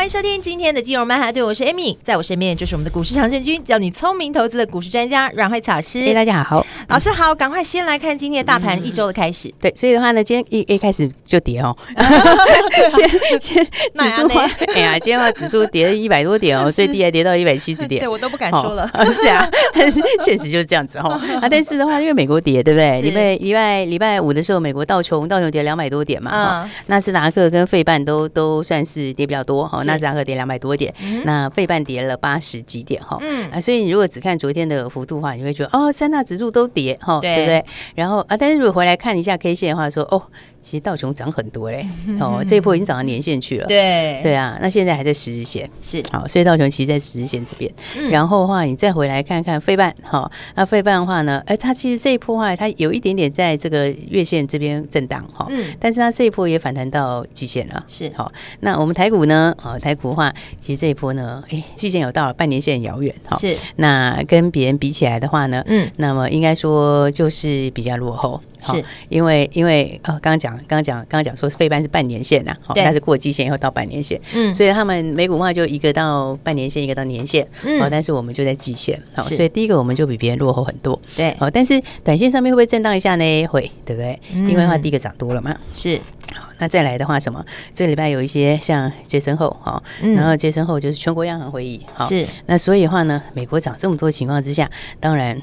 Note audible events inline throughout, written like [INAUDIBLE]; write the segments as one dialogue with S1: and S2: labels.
S1: 欢迎收听今天的金融曼哈顿，我是 Amy，在我身边就是我们的股市常胜军，教你聪明投资的股市专家阮惠慈老
S2: 师。大家好，
S1: 老师好，赶快先来看今天的大盘一周的开始。
S2: 嗯、对，所以的话呢，今天一一开始就跌哦，[LAUGHS] 今天指数哎呀，今天的话指数跌了一百多点哦，最低还跌到一百七十点，
S1: 对我都不敢说了。
S2: 哦、是啊，但是现实就是这样子哈、哦。啊，但是的话，因为美国跌，对不对？礼拜礼拜礼拜五的时候，美国道琼道琼跌两百多点嘛，纳斯达克跟费半都都算是跌比较多，哈，纳斯达克跌两百多。多点，那费半跌了八十几点哈，嗯啊，所以你如果只看昨天的幅度的话，你会觉得哦，三大指数都跌哈，对不对？然后啊，但是如果回来看一下 K 线的话，说哦。其实道琼涨很多嘞，[LAUGHS] 哦，这一波已经涨到年线去了。对对啊，那现在还在十日线，是好，所以道琼其实在十日线这边。嗯、然后的话，你再回来看看费半，好，那费半的话呢，哎，它其实这一波的话，它有一点点在这个月线这边震荡哈，嗯，但是它这一波也反弹到季线了，是好。那我们台股呢，好，台股的话，其实这一波呢，哎，季线有到了，半年线很遥远，哈，是。那跟别人比起来的话呢，嗯，那么应该说就是比较落后。是。因为因为呃，刚刚讲刚刚讲刚刚讲说费半是半年线呐，好，但是过季线以后到半年线，嗯，所以他们美股话就一个到半年线，一个到年线，嗯，但是我们就在季线，好，所以第一个我们就比别人落后很多，对，好，但是短线上面会不会震荡一下呢？会，对不对？因为的话第一个涨多了嘛，是，好，那再来的话什么？这个礼拜有一些像杰森后，哈，然后杰森后就是全国央行会议，好，是，那所以的话呢，美国涨这么多情况之下，当然。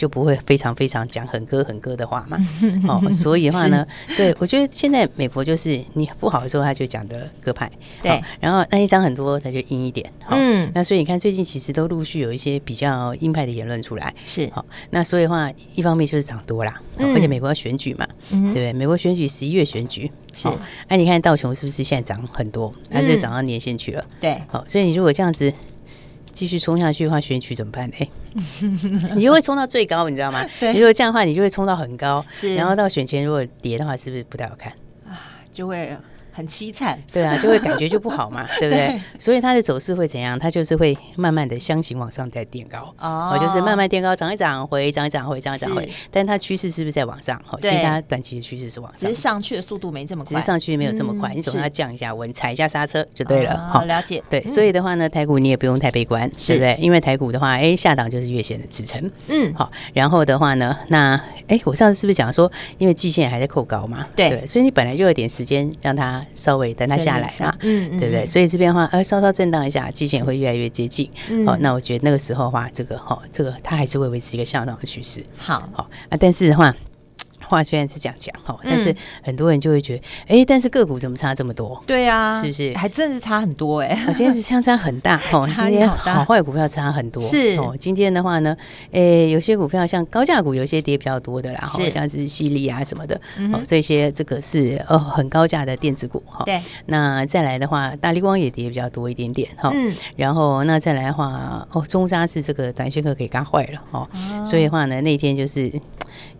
S2: 就不会非常非常讲很鸽很鸽的话嘛，[LAUGHS] 哦，所以的话呢，对我觉得现在美国就是你不好的时候他就讲的鸽派，对，然后那一张很多他就阴一点，嗯，那所以你看最近其实都陆续有一些比较鹰派的言论出来，是，好，那所以的话一方面就是涨多啦，而且美国要选举嘛，对不对？美国选举十一月选举。是，哎，你看道琼是不是现在涨很多，它就涨到年线去了，对，好，所以你如果这样子。继续冲下去的话，选举怎么办呢？[LAUGHS] 你就会冲到最高，你知道吗？[LAUGHS] 你，如果这样的话，你就会冲到很高，然后到选前如果跌的话，是不是不太好看
S1: 啊？就会。很凄惨，
S2: 对啊，[LAUGHS] 就会感觉就不好嘛，[LAUGHS] 对不对？对，所以它的走势会怎样？它就是会慢慢的箱型往上再垫高，哦，就是慢慢垫高，涨一涨回，涨一涨回，涨一涨回。但它趋势是不是在往上？其实它短期的趋势是往上，
S1: 只是上去的速度没这么快，
S2: 只是上去没有这么快。嗯、你总要降一下温，踩一下刹车就对了。好、哦，
S1: 了解。
S2: 对，所以的话呢，台股你也不用太悲观，对不对？因为台股的话，哎，下档就是月线的支撑。嗯，好。然后的话呢，那哎，我上次是不是讲说，因为季线还在扣高嘛？对，对，所以你本来就有点时间让它稍微等它下。来嘛，嗯，对不对？所以这边的话，呃，稍稍震荡一下，基线会越来越接近。好，那我觉得那个时候的话，这个哈，这个它还是会维持一个向上的趋势。好，好啊，但是的话。话虽然是这样讲哈，但是很多人就会觉得，哎，但是个股怎么差这么多？对啊，是不是？还真是差很多哎！今天是相差很大哦，[LAUGHS] 今天好坏股票差很多。是哦，今天的话呢，哎，有些股票像高价股，有些跌比较多的啦，好像是犀利啊什么的，哦，这些这个是哦很高价的电子股哈。对，那再来的话，大立光也跌比较多一点点哈。嗯，然后那再来的话，哦，中沙是这个短线客给嘎坏了哦，所以的话呢，那天就是。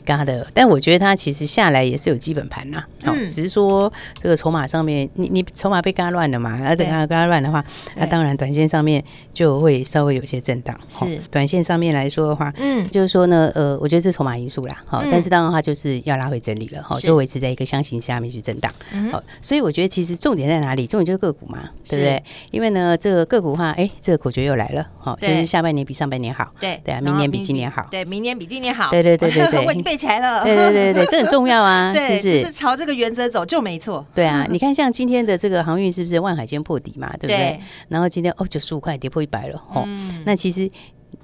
S2: 嘎的，但我觉得它其实下来也是有基本盘呐，哦，只是说这个筹码上面，你你筹码被嘎乱了嘛，而等它嘎乱的话，那当然短线上面就会稍微有些震荡。是，短线上面来说的话，嗯，就是说呢，呃，我觉得这是筹码因素啦，好，但是当然话就是要拉回整理了，好，就维持在一个箱型下面去震荡。好，所以我觉得其实重点在哪里？重点就是个股嘛，对不对？因为呢，这个个股的话，哎，这个口诀又来了，好，就是下半年比上半年好，对对啊，明年比今年好，
S1: 对，明年比今年好，
S2: 对对对对对。
S1: 背起来了，
S2: 对对对对，这很重要啊，[LAUGHS] 是不是？
S1: 就是朝这个原则走就没错。
S2: 对啊，你看像今天的这个航运是不是万海间破底嘛，对不对？然后今天哦九十五块跌破一百了，哦，那其实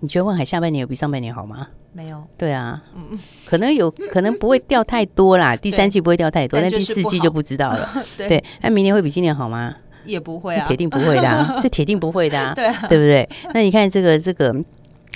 S2: 你觉得万海下半年有比上半年好吗？没有。对啊，嗯可能有可能不会掉太多啦，[LAUGHS] 第三季不会掉太多，但第四季就不知道了。[LAUGHS] 对，那明年会比今年好吗？
S1: 也不会啊，
S2: 铁定不会的，这铁定不会的，对对不对？那你看这个这个。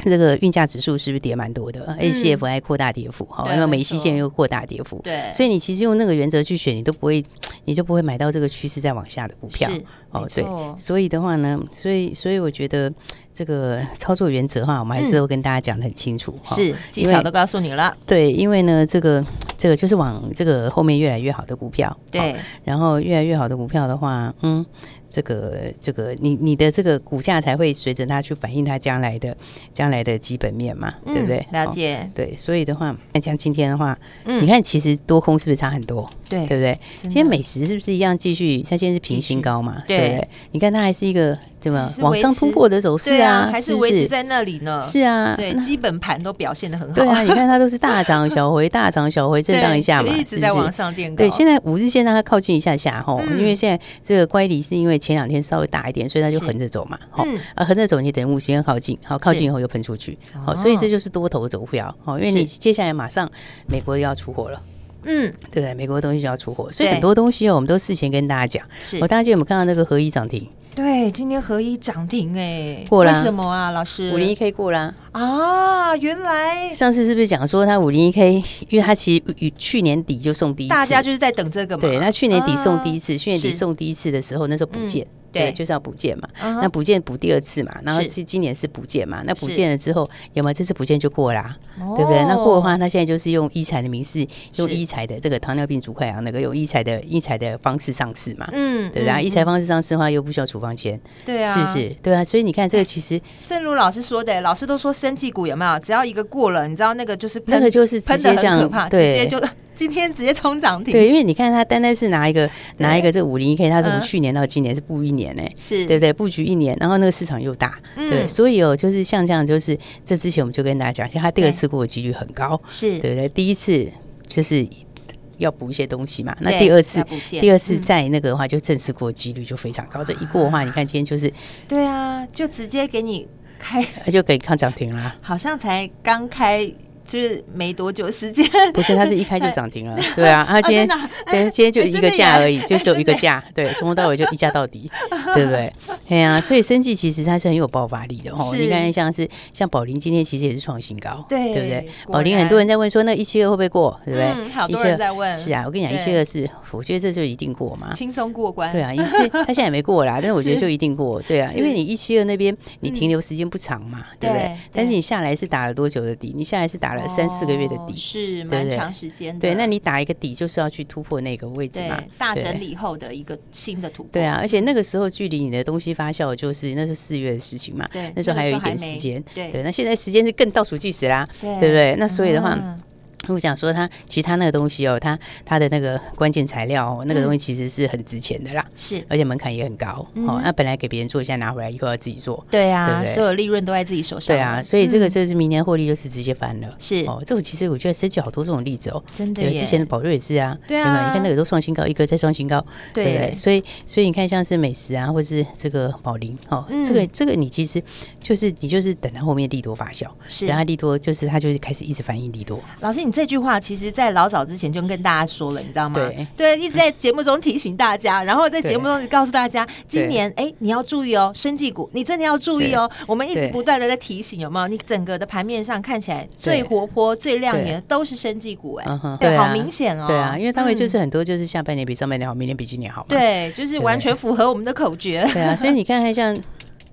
S2: 这个运价指数是不是跌蛮多的？ACF 还扩大跌幅哈，那么美西线又扩大跌幅，对，所以你其实用那个原则去选，你都不会你就不会买到这个趋势再往下的股票。哦，对，所以的话呢，所以所以我觉得这个操作原则的话，我们还是都跟大家讲的很清楚，
S1: 嗯、是技巧都告诉你了。
S2: 对，因为呢，这个这个就是往这个后面越来越好的股票，
S1: 对，
S2: 然后越来越好的股票的话，嗯。这个这个，你你的这个股价才会随着它去反映它将来的将来的基本面嘛，嗯、对不对？
S1: 了解、
S2: 哦。对，所以的话，那像今天的话，嗯、你看其实多空是不是差很多？对，对不对？今天美食是不是一样继续？它现在是平新高嘛？对，对不对？你看它还是一个。怎么往上突破的走势啊？
S1: 还是维持在那里呢？
S2: 是啊，
S1: 对，基本盘都表现的很好。
S2: 对啊，[LAUGHS] 你看它都是大涨小回，大涨小回，震荡一下嘛，
S1: 一直在往上垫高。
S2: 对，现在五日线让它靠近一下下哈，因为现在这个乖离是因为前两天稍微大一点，所以它就横着走嘛。好，啊，横着走你等五十线靠近，好，靠近以后又喷出去，好，所以这就是多头走票。好，因为你接下来马上美国又要出货了，嗯，对不对？美国的东西就要出货，所以很多东西哦，我们都事前跟大家讲。是，我大家就有没有看到那个合一涨停？
S1: 对，今天合一涨停哎，过了？为什么啊，老师？
S2: 五零一 K 过了
S1: 啊？原来
S2: 上次是不是讲说它五零一 K，因为它其实与去年底就送第一次，
S1: 大家就是在等这个嘛。
S2: 对，那去年底送第一次，去年底送第一次的时候，那时候不见。对，就是要补件嘛。那补件补第二次嘛，然后今今年是补件嘛。那补件了之后，有没有这次补件就过啦？对不对？那过的话，他现在就是用医材的名式，用医材的这个糖尿病足块啊，那个用医材的医材的方式上市嘛。嗯，对不对？医材方式上市的话，又不需要处方签，对啊，是不是？对啊，所以你看这个其实，[LAUGHS]
S1: 正如老师说的，老师都说生气股有没有？只要一个过了，你知道那个就是
S2: 那个就是直接这样，对，
S1: 直接就。今天直接冲涨停，
S2: 对，因为你看它单单是拿一个拿一个这五零一 K，它从去年到今年是布一年呢，是。对不对？布局一年，然后那个市场又大，对，所以哦，就是像这样，就是这之前我们就跟大家讲，其实它第二次过的几率很高，是。对不对？第一次就是要补一些东西嘛，那第二次第二次再那个的话，就正式过的几率就非常高。这一过的话，你看今天就是
S1: 对啊，就直接给你开，[LAUGHS]
S2: 就给抗涨停了，
S1: 好像才刚开。就是没多久时间，[LAUGHS]
S2: 不是，它是一开就涨停了，对啊，[LAUGHS] 它今天，对今天就一个价而已，就只有一个价，对，从头到尾就一价到底，[LAUGHS] 对不对？对啊，所以生技其实它是很有爆发力的哦。你看，像是像宝林今天其实也是创新高，对，对不对？宝林很多人在问说，那一七二会不会过，对不对？
S1: 好多人在问，
S2: 是啊，我跟你讲，一七二是，我觉得这就一定过嘛，
S1: 轻松过关。
S2: 对啊，一七它现在也没过啦，但是我觉得就一定过，对啊，因为你一七二那边你停留时间不长嘛，对不对？但是你下来是打了多久的底？你下来是打了。三四个月的底
S1: 是蛮长时间的，
S2: 对，那你打一个底就是要去突破那个位置嘛，
S1: 大整理后的一个新的突破。
S2: 对啊，而且那个时候距离你的东西发酵就是那是四月的事情嘛，对，那时候还有一点时间，对，那现在时间是更倒数计时啦，对不对？那所以的话。我想说，他其实他那个东西哦，他他的那个关键材料哦，那个东西其实是很值钱的啦，是，而且门槛也很高哦。那本来给别人做，现在拿回来以后要自己做，对啊，所有利润都在自己手上，对啊，所以这个这是明年获利就是直接翻了，是哦。这种其实我觉得生技好多这种例子哦，真的，之前的宝瑞也是啊，对啊，你看那个都创新高，一个再创新高，对不对？所以所以你看像是美食啊，或是这个宝林哦，这个这个你其实就是你就是等它后面利多发酵，是，等它利多就是它就是开始一直反映利多。
S1: 老师，你这句话其实，在老早之前就跟大家说了，你知道吗？对，对，一直在节目中提醒大家，然后在节目中告诉大家，今年哎，你要注意哦，生技股，你真的要注意哦。我们一直不断的在提醒，有没有？你整个的盘面上看起来最活泼、最亮眼的都是生技股，哎，对，好明显哦。
S2: 对啊，因为他们就是很多就是下半年比上半年好，明年比今年好嘛。
S1: 对，就是完全符合我们的口诀。
S2: 对啊，所以你看，看像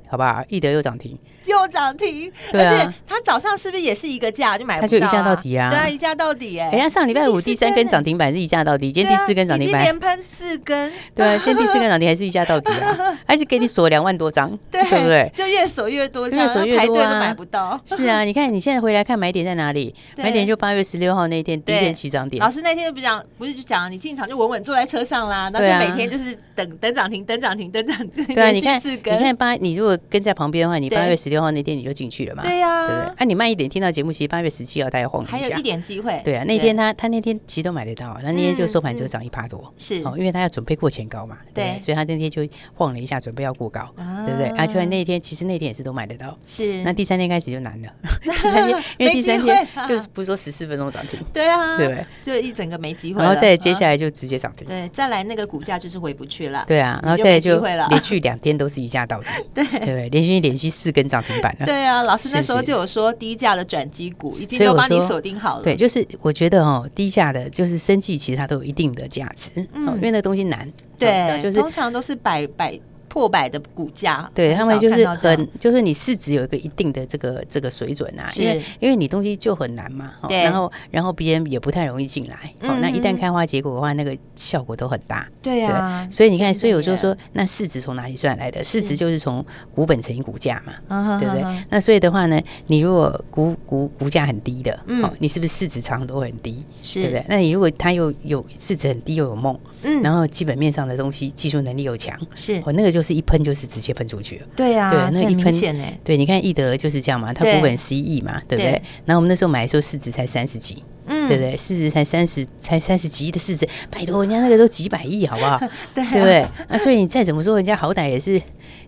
S2: 好吧，易德又涨停。
S1: 又涨停，而且它早上是不是也是一个价就买不到？它
S2: 就一价到底啊！
S1: 对啊，一价到底哎！
S2: 哎呀，上礼拜五第三根涨停板是一价到底，今天第四根涨停板
S1: 连喷四根，
S2: 对啊，今天第四根涨停还是一价到底啊？[LAUGHS] 还是给你锁两万多张，对不对？
S1: 就越锁越多，越锁越多啊！买不到。
S2: 是啊，你看你现在回来看买点在哪里？[LAUGHS] 买点就八月十六号那天第一天起涨点。
S1: 老师那天不讲，不是就讲你进场就稳稳坐在车上啦，那就每天就是等等涨停，等涨停，等涨停。
S2: 对啊，你看你看八，你如果跟在旁边的话，你八月十六号那天你就进去。了嘛？对呀，对不对？啊，你慢一点听到节目，其实八月十七号他要晃一下，
S1: 还有一点机会。
S2: 对啊，那天他他那天其实都买得到，他那天就收盘就涨一趴多，是。哦，因为他要准备过前高嘛，对，所以他那天就晃了一下，准备要过高，对不对？而且那天其实那天也是都买得到，是。那第三天开始就难了，[LAUGHS] 第三天 [LAUGHS] 因为第三天 [LAUGHS] 就是不是说十四分钟涨停，
S1: 对啊，对不对？就一整个没机会，
S2: 然后再接下来就直接涨停，
S1: 对，再来那个股价就是回不去了，
S2: 对啊，然后再就连续两天都是一价到底，对，对，连续连续四根涨停板了。
S1: 对啊，老师那时候就有说低价的转机股已经都帮你锁定好了。
S2: 对，就是我觉得哦，低价的，就是生计，其实它都有一定的价值，嗯，因为那东西难。
S1: 对，就是通常都是百百。破百的股价，
S2: 对他们就是很，就是你市值有一个一定的这个这个水准啊，因为因为你东西就很难嘛，然后然后别人也不太容易进来，哦，那一旦开花结果的话，那个效果都很大，
S1: 对啊，
S2: 所以你看，所以我就说，那市值从哪里算来的？市值就是从股本乘以股价嘛，对不对？那所以的话呢，你如果股股股价很低的，嗯，你是不是市值常常都很低？是，对不对？那你如果它又有市值很低又有梦，嗯，然后基本面上的东西，技术能力又强，是，哦，那个就是。一喷就是直接喷出去了，
S1: 对呀，对，那一喷，
S2: 对，你看易德就是这样嘛，它股本十一亿嘛，对不对？然后我们那时候买的时候市值才三十几，嗯，对不对？市值才三十，才三十几亿的市值，拜托人家那个都几百亿，好不好？[LAUGHS] 对，对不对？那所以你再怎么说，人家好歹也是。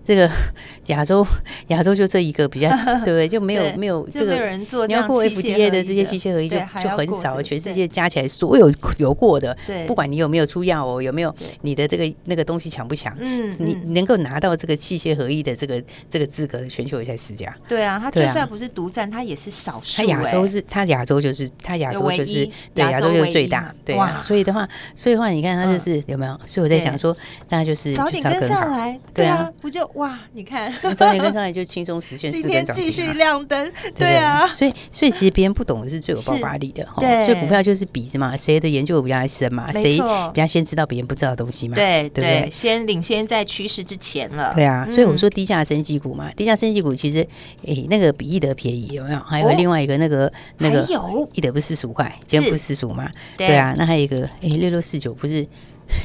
S2: 这个 [LAUGHS] 亚洲，亚洲就这一个比较，[LAUGHS] 对不对？就没有没有这个人做。你要过 FDA 的这些器械合一，就就很少。全世界加起来，所有有过的，不管你有没有出药哦，有没有你的这个那个东西强不强？嗯，你能够拿到这个器械合一的这个这个资格的，全球也才十家。
S1: 对啊，他就算不是独占，他也是少数。
S2: 他亚洲是，他亚洲就是他亚洲就是对亚洲就是最大。对啊，所以的话，所以的话，你看他就是有没有？所以我在想说，大家就是
S1: 早点跟上来，对啊，不就。哇，你看，
S2: 你早点跟上来就轻松实现四根涨停，
S1: 继续亮灯，对啊，
S2: 所以所以其实别人不懂的是最有爆发力的，对，所以股票就是比什么，谁的研究比较深嘛，谁比较先知道别人不知道的东西嘛，
S1: 对对对，先领先在趋势之前了，
S2: 对啊，所以我说低价升级股嘛，低价升级股其实诶那个比易德便宜有没有？还有另外一个那个那个易德不是四十五块，今天不是四十五吗？对啊，那还有一个诶六六四九不是。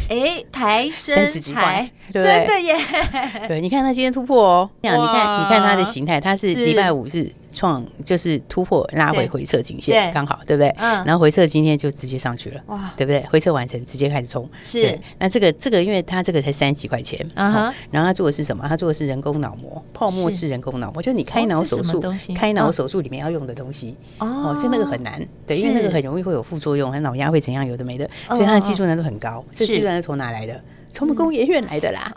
S1: 哎，抬身材，
S2: 对不对？
S1: 真的耶！[LAUGHS]
S2: 对，你看它今天突破哦，这样你看，你看它的形态，它是礼拜五是。创就是突破拉回回撤颈线，刚好对不对？嗯，然后回撤今天就直接上去了，哇，对不对？回撤完成直接开始冲，是。那这个这个，因为它这个才三十几块钱，啊哈。然后它做的是什么？它做的是人工脑膜，泡沫式人工脑膜，就是你开脑手术，开脑手术里面要用的东西。哦，所以那个很难，对，因为那个很容易会有副作用，脑压会怎样，有的没的，所以它的技术难度很高。这技术难度从哪来的？从我们工研院来的啦，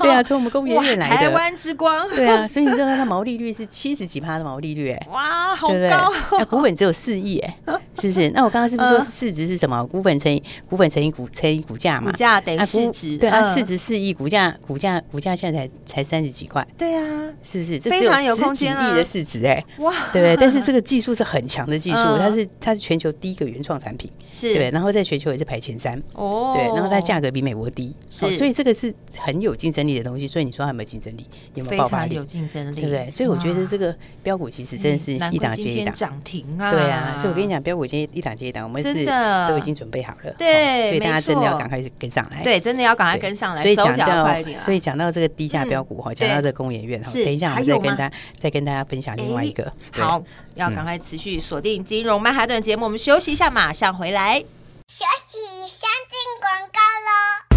S2: 对啊，从我们工研院来的。
S1: 台湾之光，
S2: 对啊，所以你知道它的毛利率是七十几趴的毛利率，哎，
S1: 哇，好高！
S2: 那股本只有四亿，哎，是不是？那我刚刚是不是说市值是什么？股本乘以股本乘以股乘以股价嘛？
S1: 股价等于市值，
S2: 对啊，市值四亿，股价股价股价现在才才三十几块，
S1: 对啊，
S2: 是不是？
S1: 非常有空间
S2: 亿的市值，哎，哇，对不对？但是这个技术是很强的技术，它是它是全球第一个原创产品，是对，然后在全球也是排前三，哦，对，然后它价格比美国低，所以这个是。很有竞争力的东西，所以你说它有没有竞争力？有没有爆发力？
S1: 有竞争力，
S2: 对不对？所以我觉得这个标股其实真的是一档接一档
S1: 涨停啊！
S2: 对啊，所以我跟你讲，标股今天一档接一档，我们是都已经准备好了。
S1: 对，
S2: 所以大家真的要赶快跟上来。
S1: 对，真的要赶快跟上来。
S2: 所以讲到，所以讲到这个低价标股哈，讲到这个工研院哈，等一下我们再跟大家再跟大家分享另外一个。
S1: 好，要赶快持续锁定金融曼哈顿节目，我们休息一下，马上回来。休息，先进广告喽。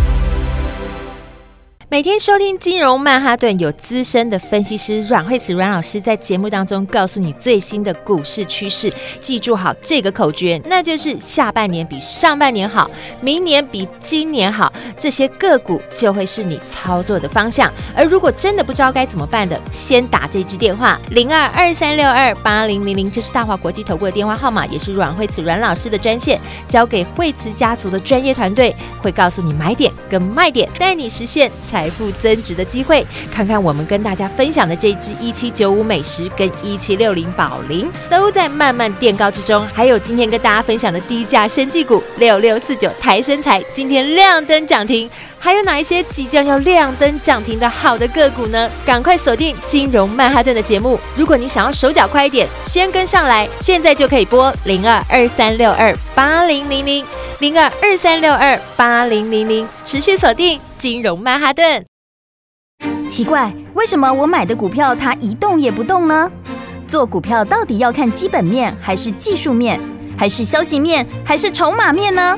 S1: 每天收听金融曼哈顿，有资深的分析师阮慧慈阮老师在节目当中告诉你最新的股市趋势。记住好这个口诀，那就是下半年比上半年好，明年比今年好，这些个股就会是你操作的方向。而如果真的不知道该怎么办的，先打这支电话零二二三六二八零零零，这是大华国际投顾的电话号码，也是阮慧慈阮老师的专线。交给慧慈家族的专业团队，会告诉你买点跟卖点，带你实现财富增值的机会，看看我们跟大家分享的这支一七九五美食跟一七六零宝林都在慢慢垫高之中，还有今天跟大家分享的低价生技股六六四九台生财今天亮灯涨停，还有哪一些即将要亮灯涨停的好的个股呢？赶快锁定金融曼哈顿的节目，如果你想要手脚快一点，先跟上来，现在就可以拨零二二三六二八零零零零二二三六二八零零零，持续锁定金融曼哈顿。
S3: 奇怪，为什么我买的股票它一动也不动呢？做股票到底要看基本面，还是技术面，还是消息面，还是筹码面呢？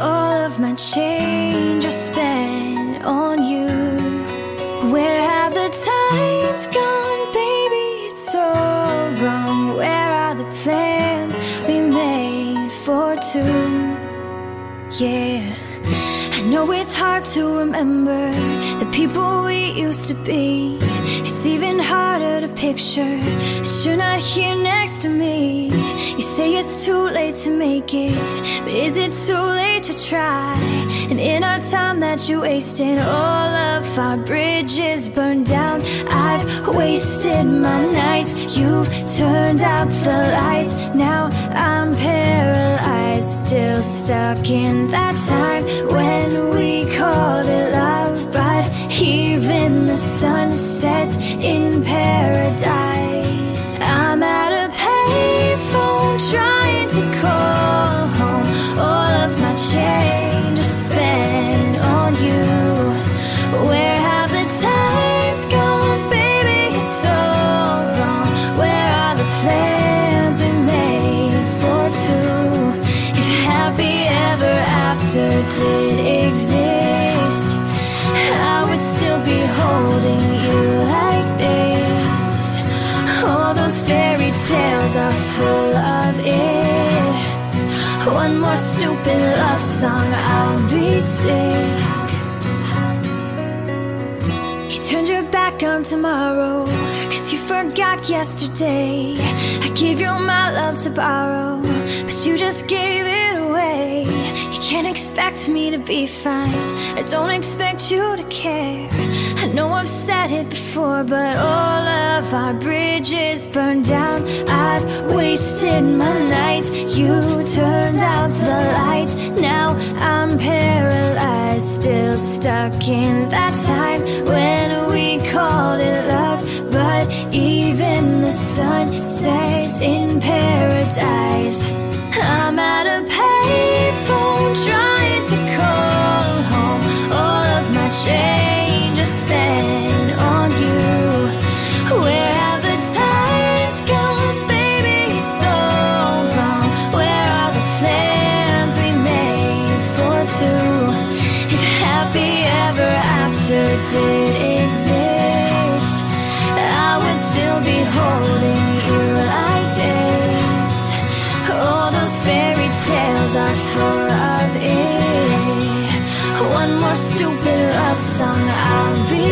S3: All of my change I spent on you. Where have the times gone, baby? It's all wrong. Where are the plans we made for two? Yeah, I know it's hard to remember the people we used to be. Even harder to picture that you're not here next to me. You say it's too late to make it, but is it too late to try? And in our time that you wasted, all of our bridges burned down. I've wasted my nights, you've turned out the lights. Now I'm paralyzed, still stuck in that time when we called it love. But even the sun sets in paradise. I'm at a payphone trying to call home. All of my change more stupid love song, I'll be sick. You turned your back on tomorrow, cause you forgot yesterday. I gave you my love to borrow, but you just gave it away. You can't expect me to be fine, I don't expect you to care. I know I've said it before, but all of our bridges burned down. I've wasted my nights, you in that time when we called it love. But even the sun sets in paradise.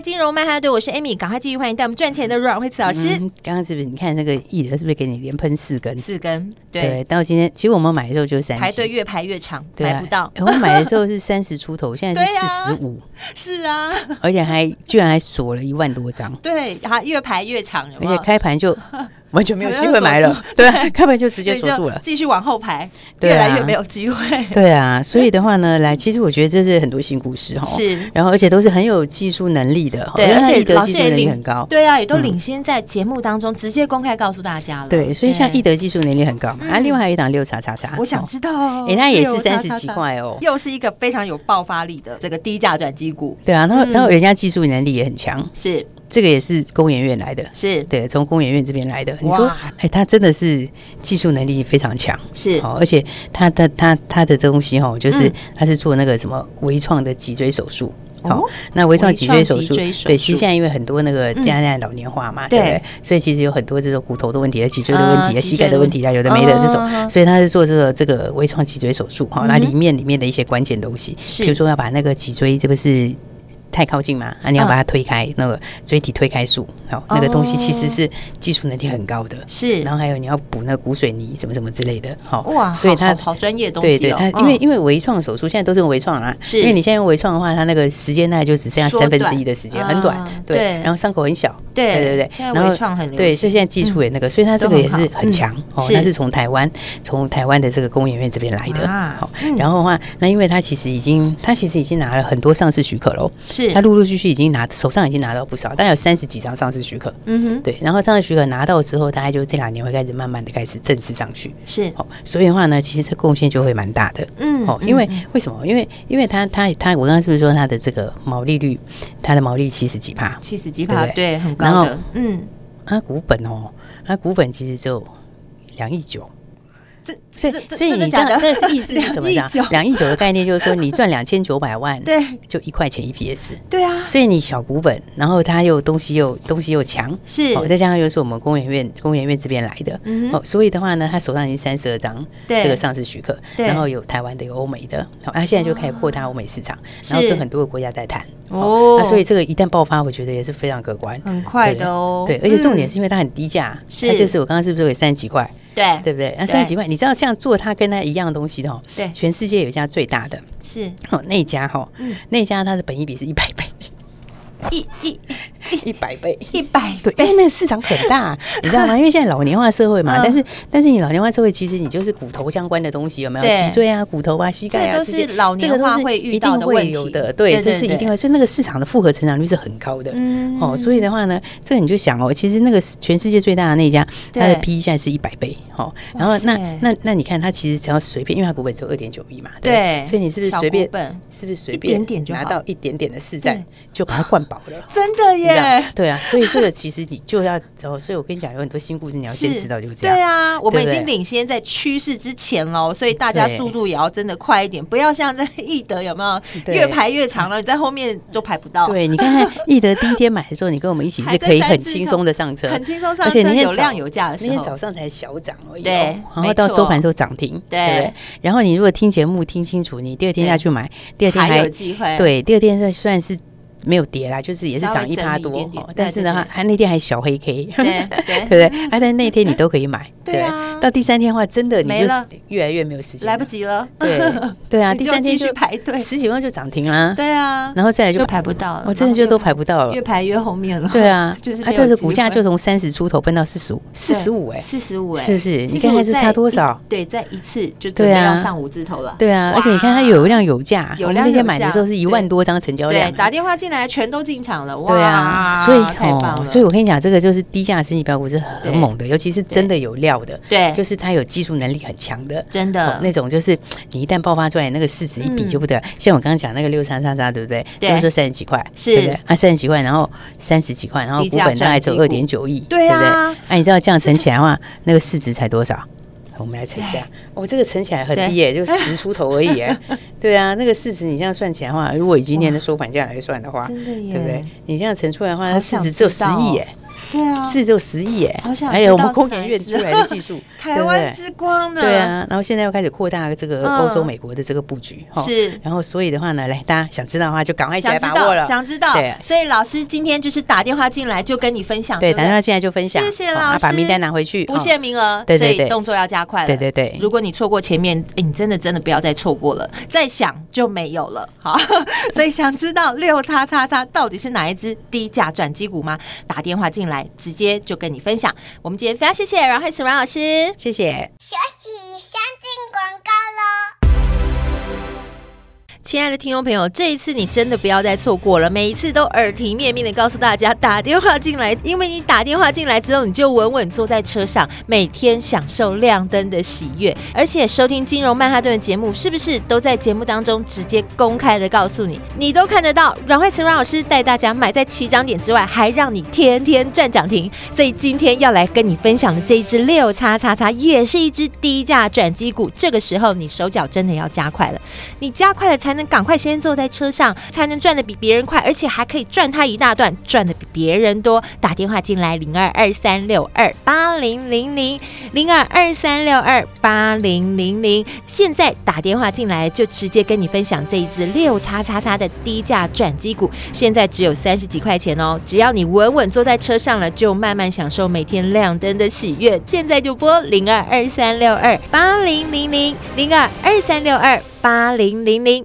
S1: 金融曼哈顿，我是 Amy，赶快继续欢迎带我们赚钱的阮慧慈老师。
S2: 刚刚、嗯、是不是你看那个易德是不是给你连喷四根？
S1: 四根，对。
S2: 对到今天，其实我们买的时候就是三，
S1: 排队越排越长，排、啊、不到。
S2: 我们买的时候是三十出头，[LAUGHS] 现在是四十五，
S1: 是啊，
S2: 而且还居然还锁了一万多张，
S1: 对，还越排越长，有有
S2: 而且开盘就。完全没有机会买了，对，开盘就直接锁住了，
S1: 继续往后排，越来越没有机会。
S2: 对啊，所以的话呢，来，[LAUGHS] 其实我觉得这是很多新故事哈，是，然后而且都是很有技术能力的，
S1: 对，而且
S2: 老师也领很高，
S1: 对啊，也都领先在节目当中直接公开告诉大家了。
S2: 对，所以像易德技术能力很高嘛，啊，另外还有一档六叉叉叉，
S1: 我想知道，
S2: 哎，它也是三十几块哦，
S1: 又是一个非常有爆发力的这个低价转机股。
S2: 对啊，然后然后人家技术能力也很强，
S1: 是。
S2: 这个也是工研院来的，是。对，从工研院这边来的。你说，哎，他真的是技术能力非常强，是。哦，而且他的他他的东西哈，就是他是做那个什么微创的脊椎手术。好，那微创脊椎手术，对，其实现在因为很多那个现在老年化嘛，对。不对？所以其实有很多这种骨头的问题、脊椎的问题、膝盖的问题啊，有的没的这种，所以他是做这个这个微创脊椎手术。哈，那里面里面的一些关键东西，比如说要把那个脊椎，这个是。太靠近嘛？啊，你要把它推开，那个椎体推开术，好，那个东西其实是技术能力很高的。是，然后还有你要补那个骨水泥什么什么之类的，好哇，所以它
S1: 好专业东西。
S2: 对对，它因为因为微创手术现在都是用微创啦，是，因为你现在用微创的话，它那个时间大概就只剩下三分之一的时间，很短。对，然后伤口很小。对对对，
S1: 现在微创很
S2: 对，所以现在技术也那个，所以它这个也是很强哦。它是从台湾从台湾的这个工研院这边来的。好，然后的话，那因为它其实已经它其实已经拿了很多上市许可喽。是，他陆陆续续已经拿手上已经拿到不少，大概有三十几张上市许可。嗯哼，对，然后这样的许可拿到之后，大概就这两年会开始慢慢的开始正式上去。是，哦，所以的话呢，其实它贡献就会蛮大的。嗯，哦，因为为什么？因为因为它它它，我刚刚是不是说它的这个毛利率，它的毛利率七十几帕？
S1: 七十几帕，对，很高的。嗯，
S2: 它股本哦，它股本其实就两亿九。所以，所以你这样这是意思是什么？讲两亿九的概念就是说，你赚两千九百万，[LAUGHS] 对，就一块钱 EPS。对啊，所以你小股本，然后它又东西又东西又强，是，再加上又是我们工研院工研院这边来的，嗯哦，所以的话呢，他手上已经三十二张这个上市许可，然后有台湾的，有欧美的，好，它现在就开始扩大欧美市场，然后跟很多个国家在谈。哦，那所以这个一旦爆发，我觉得也是非常可观，
S1: 很快的哦。
S2: 对，而且重点是因为它很低价，它就是我刚刚是不是有三十几块？对，对不对？那三十几块，你知道像做它跟它一样东西的哦，对，全世界有一家最大的，是。哦，那家哈，那家它的本益比是一百倍。
S1: 一一 [LAUGHS]
S2: 一百倍，
S1: 一百
S2: 对，因为那个市场很大，[LAUGHS] 你知道吗？因为现在老年化社会嘛，但是但是你老年化社会，其实你就是骨头相关的东西，有没有？脊椎啊、骨头啊、膝盖啊，
S1: 这都是老年化会遇到的问题
S2: 的。对，这是一定会，所以那个市场的复合成长率是很高的。哦，所以的话呢，这个你就想哦，其实那个全世界最大的那家，它的 P E 现在是一百倍。哦，然后那那那你看，它其实只要随便，因为它股本只有二点九亿嘛，对，所以你是不是随便？是不是随便拿到一点点的市占，就把它灌饱了？
S1: 真的耶！
S2: 对啊，所以这个其实你就要走。所以我跟你讲，有很多新故事，你要先知道就是这样。
S1: 对啊，我们已经领先在趋势之前喽，所以大家速度也要真的快一点，不要像在易德有没有越排越长了，你在后面都排不到。对，
S2: 你看看易德第一天买的时候，你跟我们一起是可以很轻松的上车，
S1: 很轻松上车，而且那天有量有价的时候，
S2: 那天早上才小涨而已，对，然后到收盘时候涨停，对？然后你如果听节目听清楚，你第二天再去买，第二天还有机会。对，第二天再算是。没有跌啦，就是也是涨一趴多，但是呢，他那天还小黑 K，对 [LAUGHS] 对不对？哎，但那天你都可以买，[LAUGHS] 对啊。到第三天的话，真的你就越来越没有时间，
S1: 来不及了。
S2: 对 [LAUGHS] 对啊，第三天
S1: 就排队，
S2: 十几万就涨停啦。
S1: 对啊，
S2: 然后再来就
S1: 排不到了，
S2: 我真的就都排不到了，
S1: 越排越后面了。
S2: 对啊，就是，但是股价就从三十出头奔到四十五，四十五哎，
S1: 四十五哎，
S2: 是不是？你看它是差多少？
S1: 对，在一次就对啊，上五字头了。
S2: 对啊，而且你看它有量有价，我们那天买的时候是一万多张成交量，
S1: 打电话进来全都进
S2: 场了，哇。对啊，所以哦，所以我跟你讲，这个就是低价升级标股是很猛的，尤其是真的有料的，对，就是它有技术能力很强的，真的那种，就是你一旦爆发出来，那个市值一比就不得了。像我刚刚讲那个六三三三，对不对？就是说三十几块，是，对不对？啊，三十几块，然后三十几块，然后股本大概只有二点九亿，对不对？哎，你知道这样乘起来的话，那个市值才多少？我们来乘一下，我这个乘起来很低耶，就十出头而已。对啊，那个市值你这样算起来的话，如果以今年的收盘价来算的话，真的耶，对不对？你这样乘出来的话，它市值只有十亿耶。
S1: 对啊，
S2: 市值只有十亿耶，
S1: 好想
S2: 哎呀，我们空研院出来的技术，[LAUGHS]
S1: 台湾之光呢？
S2: 对啊，然后现在又开始扩大这个欧洲、美国的这个布局，
S1: 是。
S2: 然后所以的话呢，来大家想知道的话，就赶快一起来把握了。
S1: 想知道，对。所以老师今天就是打电话进来就跟你分享，
S2: 对，打电话进来就分享。
S1: 谢谢老师，
S2: 把名单拿回去，
S1: 不限名额，
S2: 对对对，
S1: 动作要加快了。
S2: 对对对，
S1: 如果你错过前面，哎，你真的真的不要再错过了，再想就没有了。好，[LAUGHS] 所以想知道六叉叉叉到底是哪一只低价转机股吗？打电话进来，直接就跟你分享。我们今天非常谢谢阮慧慈阮老师，
S2: 谢谢。
S4: 休息，先进广告喽。
S1: 亲爱的听众朋友，这一次你真的不要再错过了。每一次都耳提面命的告诉大家打电话进来，因为你打电话进来之后，你就稳稳坐在车上，每天享受亮灯的喜悦。而且收听金融曼哈顿的节目，是不是都在节目当中直接公开的告诉你，你都看得到？阮慧慈阮老师带大家买在起涨点之外，还让你天天赚涨停。所以今天要来跟你分享的这一支六叉叉叉，也是一支低价转机股。这个时候你手脚真的要加快了，你加快了才能赶快先坐在车上，才能赚得比别人快，而且还可以赚他一大段，赚得比别人多。打电话进来零二二三六二八零零零零二二三六二八零零零，现在打电话进来就直接跟你分享这一支六叉叉叉的低价转机股，现在只有三十几块钱哦，只要你稳稳坐在车上了，就慢慢享受每天亮灯的喜悦。现在就拨零二二三六二八零零零零二二三六二八零零零。